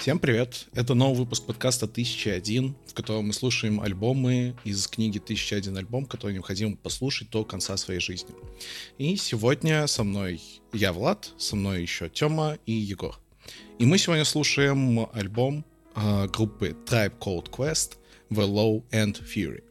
Всем привет! Это новый выпуск подкаста «1001», в котором мы слушаем альбомы из книги «1001 альбом», который необходимо послушать до конца своей жизни. И сегодня со мной я, Влад, со мной еще Тёма и Егор. И мы сегодня слушаем альбом э, группы Tribe Called Quest «The Low End Fury».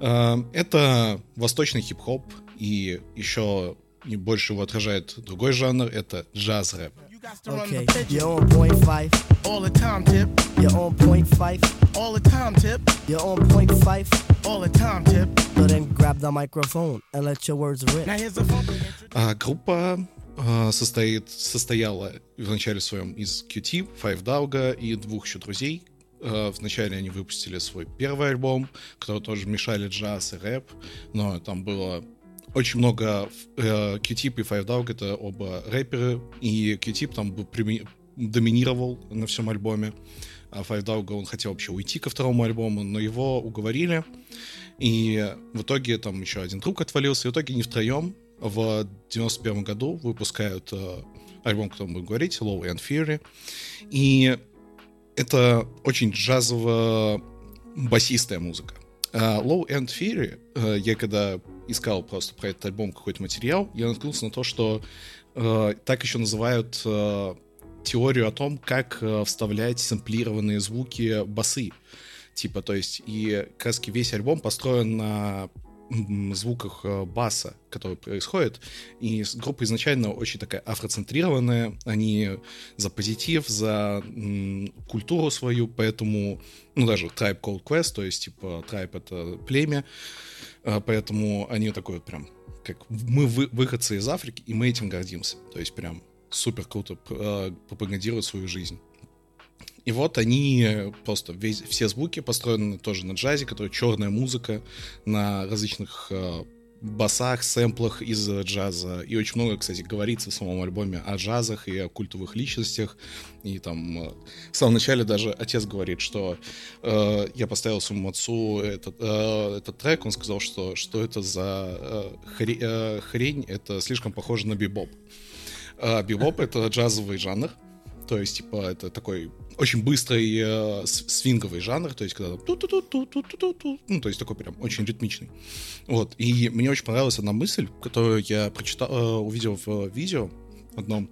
Э, это восточный хип-хоп, и еще больше его отражает другой жанр — это джаз-рэп. Okay, you're on point five. All the time, tip. You're on point five. All the time, tip. You're on point five. All the time, tip. So then grab the microphone and let your words rip. Now here's the а, группа а, состоит, состояла в начале своем из QT, Five Dawga и двух еще друзей. А, вначале они выпустили свой первый альбом, который тоже мешали джаз и рэп, но там было очень много э, Q-Tip и Five Dog это оба рэперы, и Q-Tip там доминировал на всем альбоме, а Five Dog он хотел вообще уйти ко второму альбому, но его уговорили, и в итоге там еще один друг отвалился, и в итоге не втроем в 91 году выпускают э, альбом, о котором мы будем говорить, Low and Fury, и это очень джазово-басистая музыка. Uh, Low End Fury, uh, я когда искал просто про этот альбом какой-то материал, я наткнулся на то, что uh, так еще называют uh, теорию о том, как uh, вставлять сэмплированные звуки басы. Типа, то есть, и как весь альбом построен на звуках э, баса, который происходит. И группа изначально очень такая афроцентрированная. Они за позитив, за культуру свою, поэтому, ну, даже Tribe Called Quest, то есть, типа, Tribe — это племя, а, поэтому они такой прям, как мы вы, выходцы из Африки, и мы этим гордимся. То есть, прям супер круто э, пропагандируют свою жизнь. И вот они просто весь, все звуки построены тоже на джазе, который черная музыка на различных э, басах, сэмплах из джаза. И очень много, кстати, говорится в самом альбоме о джазах и о культовых личностях. И там э, в самом начале даже отец говорит, что э, я поставил своему отцу этот, э, этот трек, он сказал, что что это за э, хре, э, хрень, это слишком похоже на бибоп. Э, бибоп — это джазовый жанр, то есть, типа, это такой очень быстрый э, свинговый жанр, то есть когда ту ту ту ту ту ту ту ну то есть такой прям очень ритмичный. Вот и мне очень понравилась одна мысль, которую я прочитал, э, увидел в видео одном,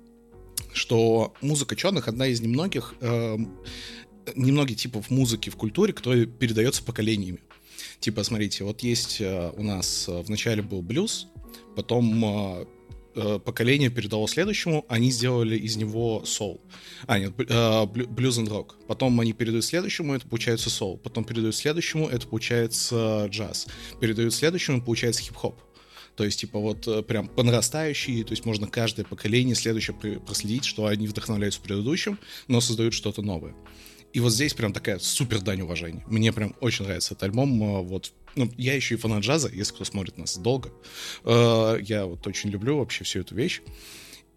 что музыка черных одна из немногих э, немногих типов музыки в культуре, которая передается поколениями. Типа, смотрите, вот есть э, у нас э, в начале был блюз, потом э, Э, поколение передало следующему, они сделали из него соул. А, нет, блюз and рок. Потом они передают следующему, это получается соул. Потом передают следующему, это получается джаз. Передают следующему, получается хип-хоп. То есть, типа, вот э, прям по нарастающей, то есть можно каждое поколение следующее проследить, что они вдохновляются предыдущим, но создают что-то новое. И вот здесь прям такая супер дань уважения. Мне прям очень нравится этот альбом. Э, вот ну, я еще и фанат джаза, если кто смотрит нас долго. Э, я вот очень люблю вообще всю эту вещь.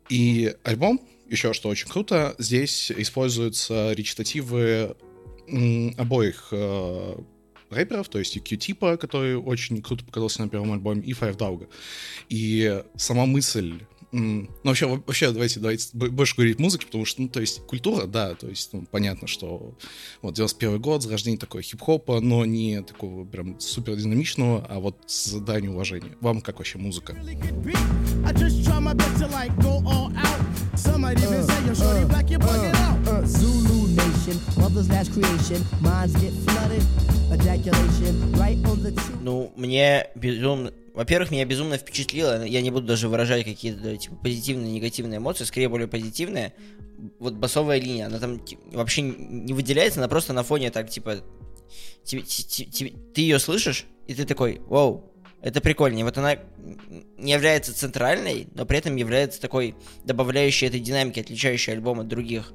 И альбом, еще что очень круто, здесь используются речитативы обоих э, рэперов, то есть и Q-Типа, который очень круто показался на первом альбоме, и Five Dawga. И сама мысль ну, вообще, вообще, давайте, давайте больше говорить музыки, потому что, ну, то есть, культура, да, то есть, ну, понятно, что вот 91 год, зарождение такого хип-хопа, но не такого прям супер динамичного, а вот с заданием уважения. Вам как вообще музыка? Ну, мне безумно во-первых, меня безумно впечатлило, я не буду даже выражать какие-то типа позитивные, негативные эмоции, скорее более позитивные. Вот басовая линия, она там вообще не выделяется, она просто на фоне так типа ты ее слышишь и ты такой, вау, это прикольнее. Вот она не является центральной, но при этом является такой добавляющей этой динамики, отличающей альбом от других.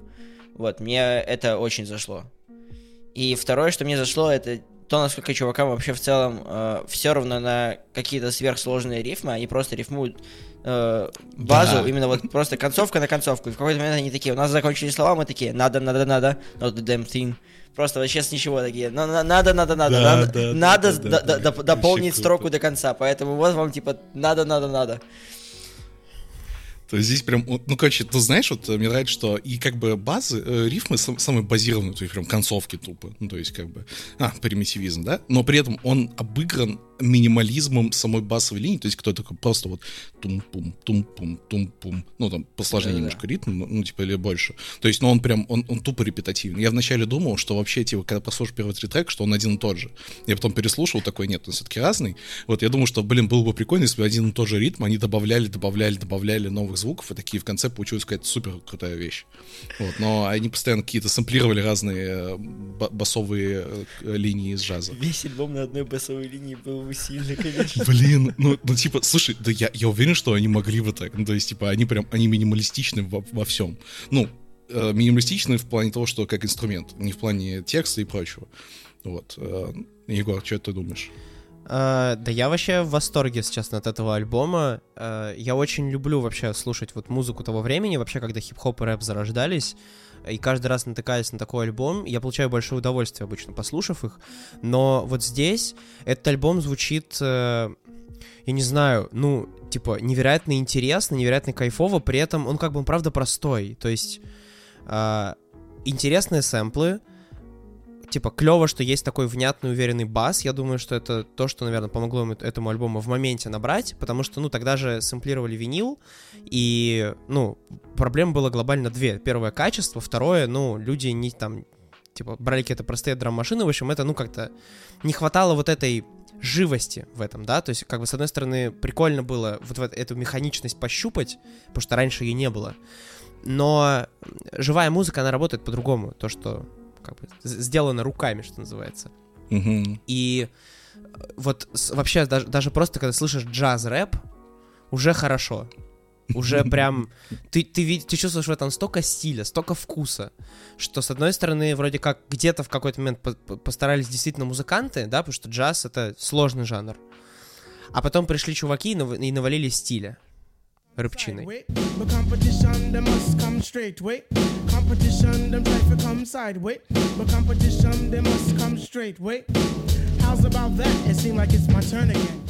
Вот, мне это очень зашло. И второе, что мне зашло, это то, насколько чувакам вообще в целом э, все равно на какие-то сверхсложные рифмы, они просто рифмуют э, базу, да. именно вот просто концовка на концовку. И в какой-то момент они такие, у нас закончились слова, мы такие, надо, надо, надо, not the damn thing. Просто вообще с ничего такие, надо, надо, надо, да, надо, да, надо да, да, да, да, дополнить строку до конца, поэтому вот вам типа надо, надо, надо. То есть здесь прям, ну, короче, ты знаешь, вот мне нравится, что и как бы базы, э, рифмы сам, самые базированные, то есть прям концовки тупо, ну, то есть как бы, а, примитивизм, да, но при этом он обыгран минимализмом самой басовой линии, то есть кто такой просто вот тум-пум, тум-пум, тум-пум, ну, там, посложнее да, немножко да. ритм, ну, ну, типа, или больше. То есть, ну, он прям, он, он тупо репетативный. Я вначале думал, что вообще, типа, когда послушал первый три трек, что он один и тот же. Я потом переслушал, такой, нет, он все-таки разный. Вот, я думаю, что, блин, было бы прикольно, если бы один и тот же ритм, они добавляли, добавляли, добавляли новых звуков, и такие в конце получилась какая-то супер крутая вещь. Вот, но они постоянно какие-то сэмплировали разные э, басовые э, линии из джаза. Весь альбом на одной басовой линии был сильно, конечно. Блин, ну, ну типа, слушай, да я, я уверен, что они могли бы так. Ну, то есть, типа, они прям, они минималистичны во, во всем. Ну, э, минималистичны в плане того, что как инструмент, не в плане текста и прочего. Вот. Э, Егор, что ты думаешь? Uh, да я вообще в восторге сейчас от этого альбома. Uh, я очень люблю вообще слушать вот музыку того времени, вообще, когда хип-хоп и рэп зарождались. И каждый раз натыкаясь на такой альбом, я получаю большое удовольствие обычно, послушав их. Но вот здесь этот альбом звучит, uh, я не знаю, ну, типа, невероятно интересно, невероятно кайфово, при этом он как бы, он правда простой. То есть интересные сэмплы, типа, клево, что есть такой внятный, уверенный бас. Я думаю, что это то, что, наверное, помогло этому альбому в моменте набрать, потому что, ну, тогда же сэмплировали винил, и, ну, проблем было глобально две. Первое — качество, второе, ну, люди не там, типа, брали какие-то простые драм-машины, в общем, это, ну, как-то не хватало вот этой живости в этом, да, то есть, как бы, с одной стороны, прикольно было вот эту механичность пощупать, потому что раньше ее не было, но живая музыка, она работает по-другому, то, что как бы сделано руками, что называется. Mm-hmm. И вот вообще даже, даже просто когда слышишь джаз-рэп, уже хорошо. Уже прям... Ты, ты, ты чувствуешь в этом столько стиля, столько вкуса, что, с одной стороны, вроде как где-то в какой-то момент постарались действительно музыканты, да, потому что джаз — это сложный жанр. А потом пришли чуваки и навалили стиля рыбчиной.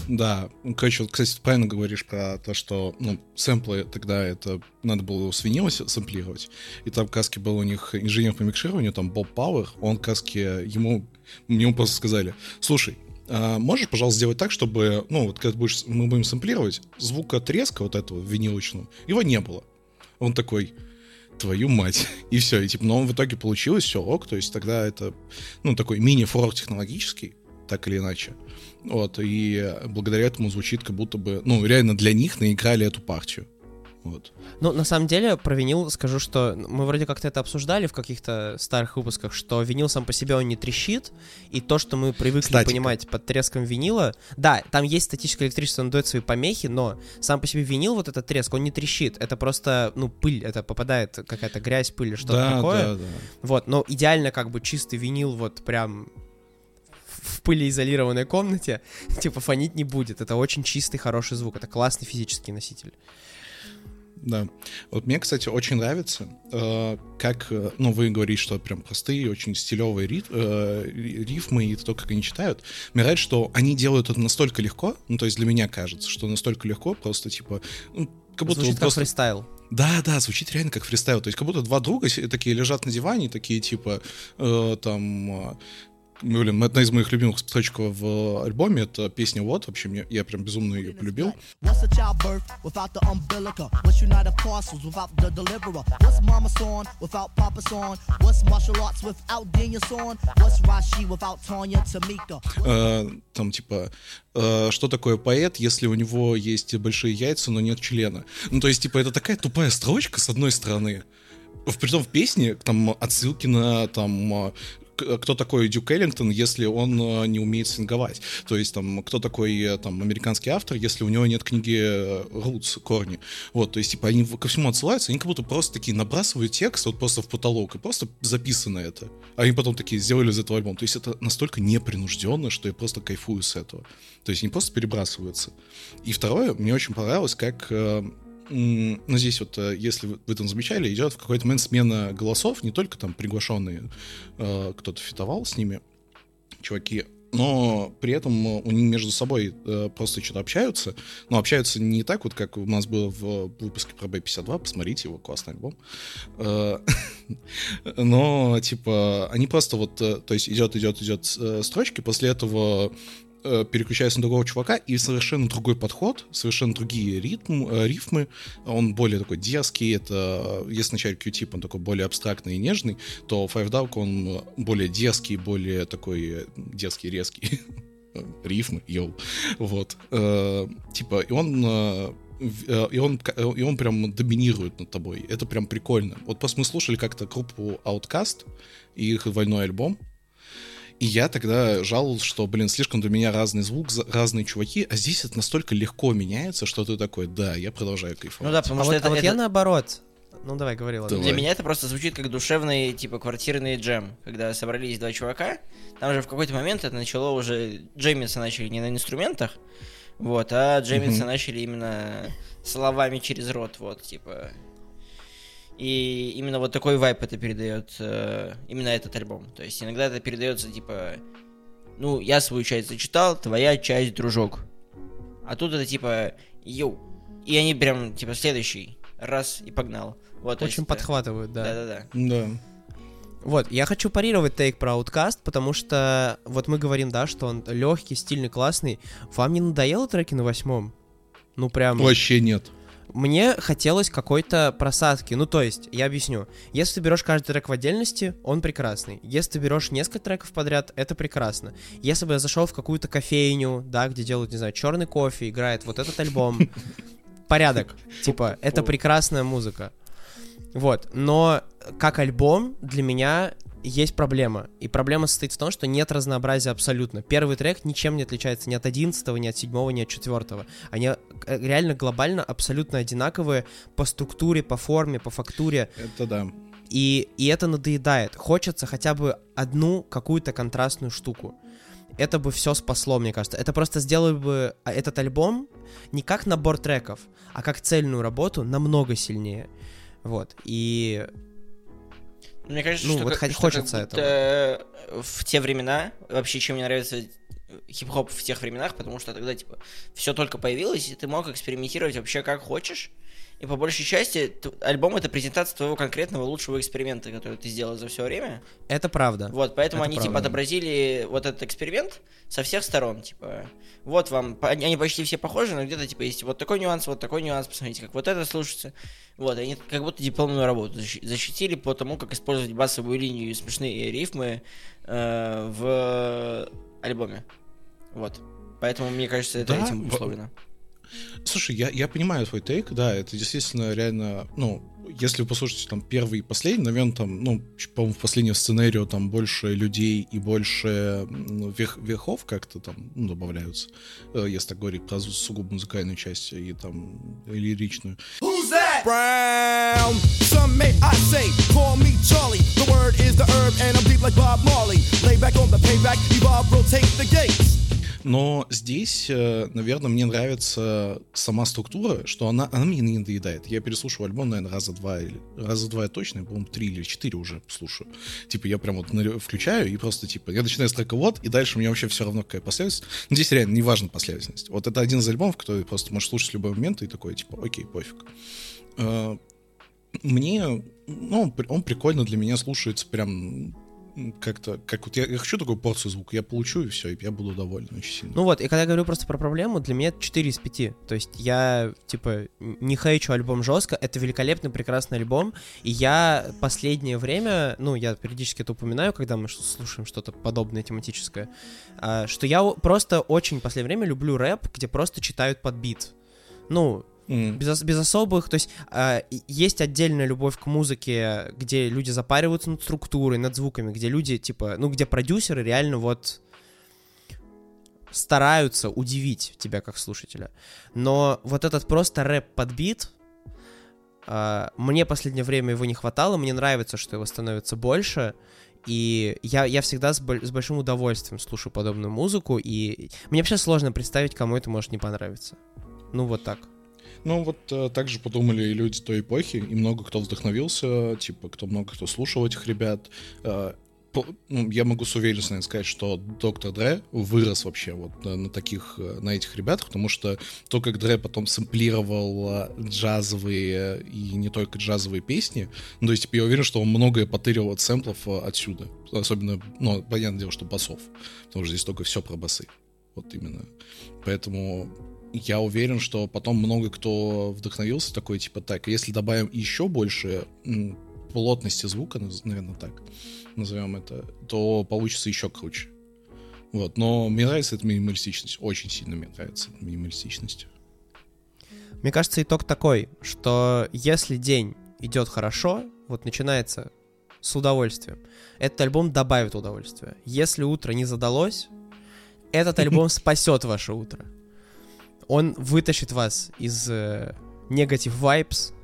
Да, короче, вот, кстати, правильно говоришь про то, что ну, сэмплы тогда это надо было с винила сэмплировать. И там каски был у них инженер по микшированию, там Боб Пауэр, он каски ему, ему просто сказали, слушай, можешь, пожалуйста, сделать так, чтобы, ну, вот когда будешь, мы будем сэмплировать, звука треска вот этого винилочного, его не было. Он такой, твою мать. И все, и типа, но в итоге получилось все ок, то есть тогда это, ну, такой мини-форк технологический, так или иначе. Вот, и благодаря этому звучит как будто бы, ну, реально для них наиграли эту партию. Вот. Ну, на самом деле, про винил скажу, что мы вроде как-то это обсуждали в каких-то старых выпусках, что винил сам по себе он не трещит, и то, что мы привыкли Статика. понимать под треском винила, да, там есть статическое электричество, он дает свои помехи, но сам по себе винил, вот этот треск, он не трещит, это просто, ну, пыль, это попадает какая-то грязь, пыль, что-то да, такое. Да, да. Вот, но идеально как бы чистый винил, вот прям в пылеизолированной комнате, типа фонить не будет. Это очень чистый, хороший звук. Это классный физический носитель. Да. Вот мне, кстати, очень нравится, э, как, э, ну, вы говорите, что прям простые, очень стилевые рит, э, рифмы и то, как они читают. Мне нравится, что они делают это настолько легко, ну, то есть для меня кажется, что настолько легко, просто, типа, ну, как будто Звучит просто... как фристайл. Да, да, звучит реально как фристайл. То есть как будто два друга такие лежат на диване, такие типа э, там Блин, одна из моих любимых строчек в альбоме, это песня «Вот», вообще мне, я прям безумно ее полюбил. Э, там типа, э, что такое поэт, если у него есть большие яйца, но нет члена? Ну, то есть, типа, это такая тупая строчка, с одной стороны, в, притом в песне там отсылки на там кто такой Дюк Эллингтон, если он э, не умеет свинговать. То есть там, кто такой э, там американский автор, если у него нет книги э, Roots, корни. Вот, то есть, типа, они ко всему отсылаются, они как будто просто такие набрасывают текст вот просто в потолок, и просто записано это. А они потом такие сделали из этого альбом. То есть это настолько непринужденно, что я просто кайфую с этого. То есть не просто перебрасываются. И второе, мне очень понравилось, как ну, здесь вот, э, если вы этом замечали, идет в какой-то момент смена голосов, не только там приглашенные, э, кто-то фитовал с ними, чуваки, но при этом у них между собой э, просто что-то общаются, но общаются не так вот, как у нас было в выпуске про B52, посмотрите его, классный альбом. Э, но, типа, они просто вот, э, то есть идет, идет, идет э, строчки, после этого Э, переключается на другого чувака, и совершенно другой подход, совершенно другие ритм, э, рифмы. Он более такой дерзкий, это, если вначале Q-тип, он такой более абстрактный и нежный, то Five Dog, он более дерзкий, более такой э, дерзкий, резкий. рифмы, йоу. Вот. типа, и он и он, и он прям доминирует над тобой. Это прям прикольно. Вот просто мы слушали как-то группу Outcast и их двойной альбом. И я тогда жаловался, что, блин, слишком для меня разный звук, разные чуваки, а здесь это настолько легко меняется, что ты такой, да, я продолжаю кайфовать. Ну да, потому а что вот, это, а вот это... я наоборот. Ну давай, говори, ладно. Для меня это просто звучит как душевный, типа, квартирный джем. Когда собрались два чувака, там же в какой-то момент это начало уже... Джемиться начали не на инструментах, вот, а джемиться mm-hmm. начали именно словами через рот, вот, типа... И именно вот такой вайп это передает э, именно этот альбом. То есть иногда это передается типа, ну, я свою часть зачитал, твоя часть, дружок. А тут это типа, йоу. И они прям, типа, следующий. Раз, и погнал. Вот, Очень есть, подхватывают, да. Да-да-да. Да. Вот, я хочу парировать тейк про Outcast, потому что вот мы говорим, да, что он легкий, стильный, классный. Вам не надоело треки на восьмом? Ну прям... Вообще нет мне хотелось какой-то просадки. Ну, то есть, я объясню. Если ты берешь каждый трек в отдельности, он прекрасный. Если ты берешь несколько треков подряд, это прекрасно. Если бы я зашел в какую-то кофейню, да, где делают, не знаю, черный кофе, играет вот этот альбом, порядок. Типа, это прекрасная музыка. Вот, но как альбом для меня есть проблема. И проблема состоит в том, что нет разнообразия абсолютно. Первый трек ничем не отличается ни от 11, ни от 7, ни от 4. Они э, реально глобально абсолютно одинаковые по структуре, по форме, по фактуре. Это да. И, и это надоедает. Хочется хотя бы одну какую-то контрастную штуку. Это бы все спасло, мне кажется. Это просто сделало бы а, этот альбом не как набор треков, а как цельную работу намного сильнее. Вот. И мне кажется, ну, что, вот как, хочется что этого. в те времена, вообще, чем мне нравится хип-хоп в тех временах, потому что тогда, типа, все только появилось, и ты мог экспериментировать вообще как хочешь. И по большей части альбом это презентация твоего конкретного лучшего эксперимента, который ты сделал за все время. Это правда. Вот, поэтому это они типа, правда. типа отобразили вот этот эксперимент со всех сторон, типа. Вот вам, они почти все похожи, но где-то типа есть вот такой нюанс, вот такой нюанс, посмотрите, как вот это слушается. Вот, они как будто дипломную работу защитили по тому, как использовать басовую линию и смешные рифмы э, в альбоме. Вот. Поэтому, мне кажется, это да, этим условлено. Слушай, я, я понимаю твой тейк, да, это действительно реально, ну, если вы послушаете там первый и последний, наверное, там, ну, по-моему, в последнем сценарию там больше людей и больше ну, верх, верхов как-то там ну, добавляются, э, если так говорить про сугубо музыкальную часть и там лиричную. Who's that? Brown. Some may I say, call me Charlie. The word is the herb and I'm deep like Bob Marley. Lay back on the payback, evolve, rotate the gates. Но здесь, э, наверное, мне нравится сама структура, что она, она мне не надоедает. Я переслушиваю альбом, наверное, раза два или раза два я точно, по-моему, три или четыре уже слушаю. Типа я прям вот включаю и просто типа я начинаю с трека вот, и дальше меня вообще все равно какая последовательность. Но здесь реально не важна последовательность. Вот это один из альбомов, который просто можешь слушать в любой момент и такой типа окей, пофиг. Э, мне, ну, он прикольно для меня слушается прям как-то, как вот я, я хочу такую порцию звука, я получу и все, и я буду доволен очень сильно. Ну вот, и когда я говорю просто про проблему, для меня это 4 из 5. То есть я, типа, не хейчу альбом жестко, это великолепный, прекрасный альбом, и я последнее время, ну, я периодически это упоминаю, когда мы слушаем что-то подобное тематическое, а, что я просто очень последнее время люблю рэп, где просто читают под бит. Ну, Mm. Без, без особых, то есть э, есть отдельная любовь к музыке, где люди запариваются над структурой, над звуками, где люди, типа, ну, где продюсеры реально вот стараются удивить тебя как слушателя. Но вот этот просто рэп под бит, э, мне последнее время его не хватало, мне нравится, что его становится больше, и я, я всегда с, с большим удовольствием слушаю подобную музыку, и мне вообще сложно представить, кому это может не понравиться. Ну, вот так. Ну, вот э, так же подумали и люди той эпохи, и много кто вдохновился, типа, кто много кто слушал этих ребят. Э, ну, я могу с уверенностью сказать, что доктор Дре вырос вообще вот на, на таких, э, на этих ребятах, потому что то, как Дре потом сэмплировал э, джазовые и не только джазовые песни, ну, то есть, типа, я уверен, что он многое потырил от сэмплов э, отсюда. Особенно, ну, понятное дело, что басов, потому что здесь только все про басы. Вот именно. Поэтому я уверен, что потом много кто вдохновился такой, типа, так, если добавим еще больше плотности звука, наверное, так, назовем это, то получится еще круче. Вот, но мне нравится эта минималистичность, очень сильно мне нравится эта минималистичность. Мне кажется, итог такой, что если день идет хорошо, вот начинается с удовольствием, этот альбом добавит удовольствия. Если утро не задалось, этот альбом спасет ваше утро. Он вытащит вас из негатив э, vibes,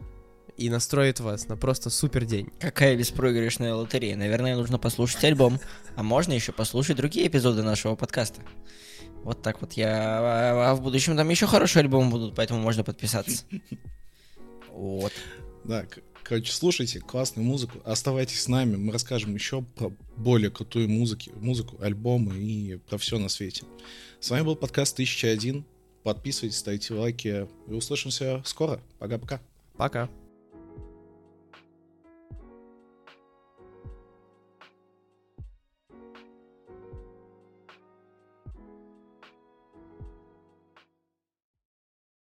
и настроит вас на просто супер день. Какая беспроигрышная лотерея. Наверное, нужно послушать альбом. А можно еще послушать другие эпизоды нашего подкаста. Вот так вот я... А, а в будущем там еще хорошие альбомы будут, поэтому можно подписаться. Вот. Да, короче, слушайте классную музыку, оставайтесь с нами, мы расскажем еще про более крутую музыки, музыку, альбомы и про все на свете. С вами был подкаст 1001. Подписывайтесь, ставьте лайки и услышимся скоро. Пока-пока. Пока. -пока. Пока.